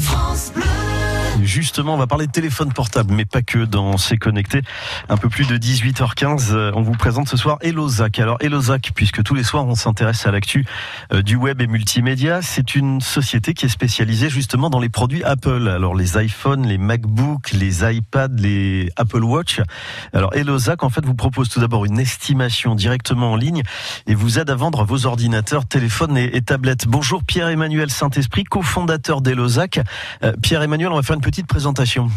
France Bleu. Justement, on va parler de téléphone portable, mais pas que dans C'est Connecté. Un peu plus de 18h15, euh, on vous présente ce soir Elozac. Alors Elozac, puisque tous les soirs on s'intéresse à l'actu euh, du web et multimédia, c'est une société qui est spécialisée justement dans les produits Apple. Alors les iPhones, les MacBooks, les iPads, les Apple Watch. Alors Elozac, en fait, vous propose tout d'abord une estimation directement en ligne et vous aide à vendre vos ordinateurs, téléphones et, tablettes. Bonjour Pierre-Emmanuel Saint-Esprit, cofondateur d'Elozac. Euh, Pierre-Emmanuel, on va faire une petite présentation.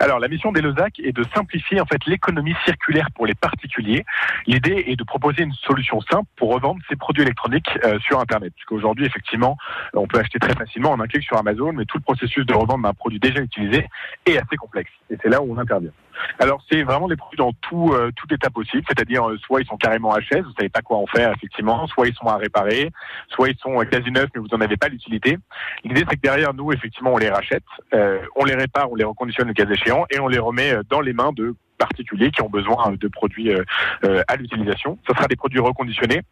Alors, la mission d'Elozac est de simplifier en fait l'économie circulaire pour les particuliers. L'idée est de proposer une solution simple pour revendre ces produits électroniques euh, sur Internet. Puisqu'aujourd'hui, effectivement, on peut acheter très facilement en un clic sur Amazon, mais tout le processus de revente d'un produit déjà utilisé est assez complexe. Et c'est là où on intervient. Alors c'est vraiment des produits dans tout euh, tout état possible, c'est-à-dire euh, soit ils sont carrément HS, vous savez pas quoi en faire effectivement, soit ils sont à réparer, soit ils sont euh, quasi neufs mais vous n'en avez pas l'utilité. L'idée c'est que derrière nous effectivement on les rachète, on les répare, on les reconditionne le cas échéant et on les remet dans les mains de particuliers qui ont besoin de produits euh, euh, à l'utilisation. Ce sera des produits reconditionnés,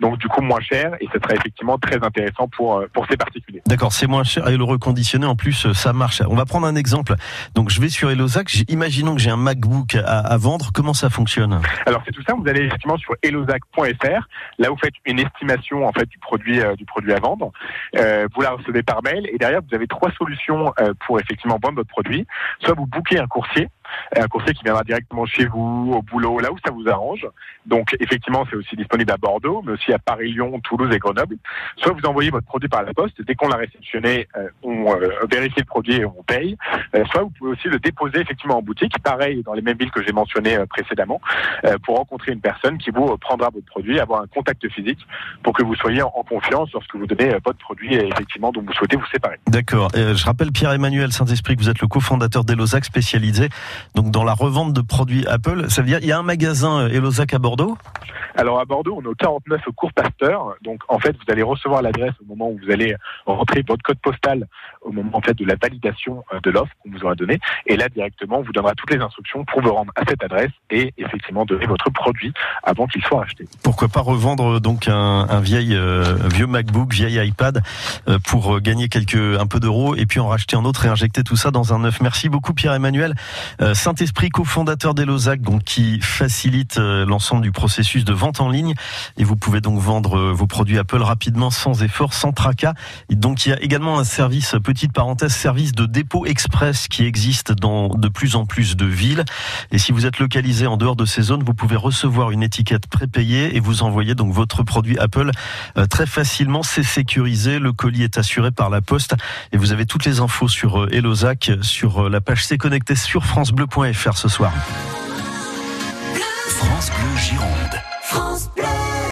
donc du coup moins cher, et ce sera effectivement très intéressant pour euh, pour ces particuliers. D'accord, c'est moins cher et le reconditionné en plus ça marche. On va prendre un exemple. Donc je vais sur Elozac, imaginons que j'ai un MacBook à, à, vendre, comment ça fonctionne? Alors c'est tout ça, vous allez effectivement sur elozac.fr, là vous faites une estimation en fait du produit du produit à vendre. vous la recevez par mail et derrière vous avez trois solutions pour effectivement vendre votre produit. Soit vous bouquez un coursier un coursier qui viendra directement chez vous, au boulot, là où ça vous arrange. Donc effectivement, c'est aussi disponible à Bordeaux, mais aussi à Paris, Lyon, Toulouse et Grenoble. Soit vous envoyez votre produit par la poste, dès qu'on l'a réceptionné, euh, on euh, vérifie le produit et on paye. Euh, soit vous pouvez aussi le déposer effectivement en boutique, pareil dans les mêmes villes que j'ai mentionnées précédemment, pour rencontrer une personne qui vous prendra votre produit, avoir un contact physique pour que vous soyez en confiance lorsque vous donnez votre produit et effectivement dont vous souhaitez vous séparer. D'accord. je rappelle Pierre-Emmanuel Saint-Esprit que vous êtes le cofondateur d'Elozac spécialisé donc dans la revente de produits Apple. Ça veut dire il y a un magasin Elozac à Bordeaux? Alors à Bordeaux, on est au 49 cours Pasteur. Donc en fait, vous allez recevoir l'adresse au moment où vous allez rentrer votre code postal au moment en fait de la validation euh, de l'offre qu'on vous aura donnée. Et là directement, on vous donnera toutes les instructions pour vous rendre à cette adresse et effectivement donner votre produit avant qu'il soit acheté. Pourquoi pas revendre donc un, un vieil euh, vieux MacBook, vieil iPad euh, pour gagner quelques un peu d'euros et puis en racheter un autre et injecter tout ça dans un neuf. Merci beaucoup Pierre-Emmanuel Saint-Esprit, cofondateur d'Elozac, donc qui facilite l'ensemble du processus de vente en ligne et vous pouvez donc vendre euh, vos produits Apple rapidement, sans effort, sans tracas. Et donc il y a également un service, petite parenthèse, service de dépôt express qui existe dans de plus en plus de villes. Et si vous êtes localisé en dehors de ces zones, vous pouvez recevoir une étiquette prépayée et vous envoyer donc votre produit Apple euh, très facilement. C'est sécurisé, le colis est assuré par la poste et vous avez toutes les infos sur Elozac euh, sur la page C'est connecté sur francebleu.fr ce soir. France Bleu Gironde. France Bleu.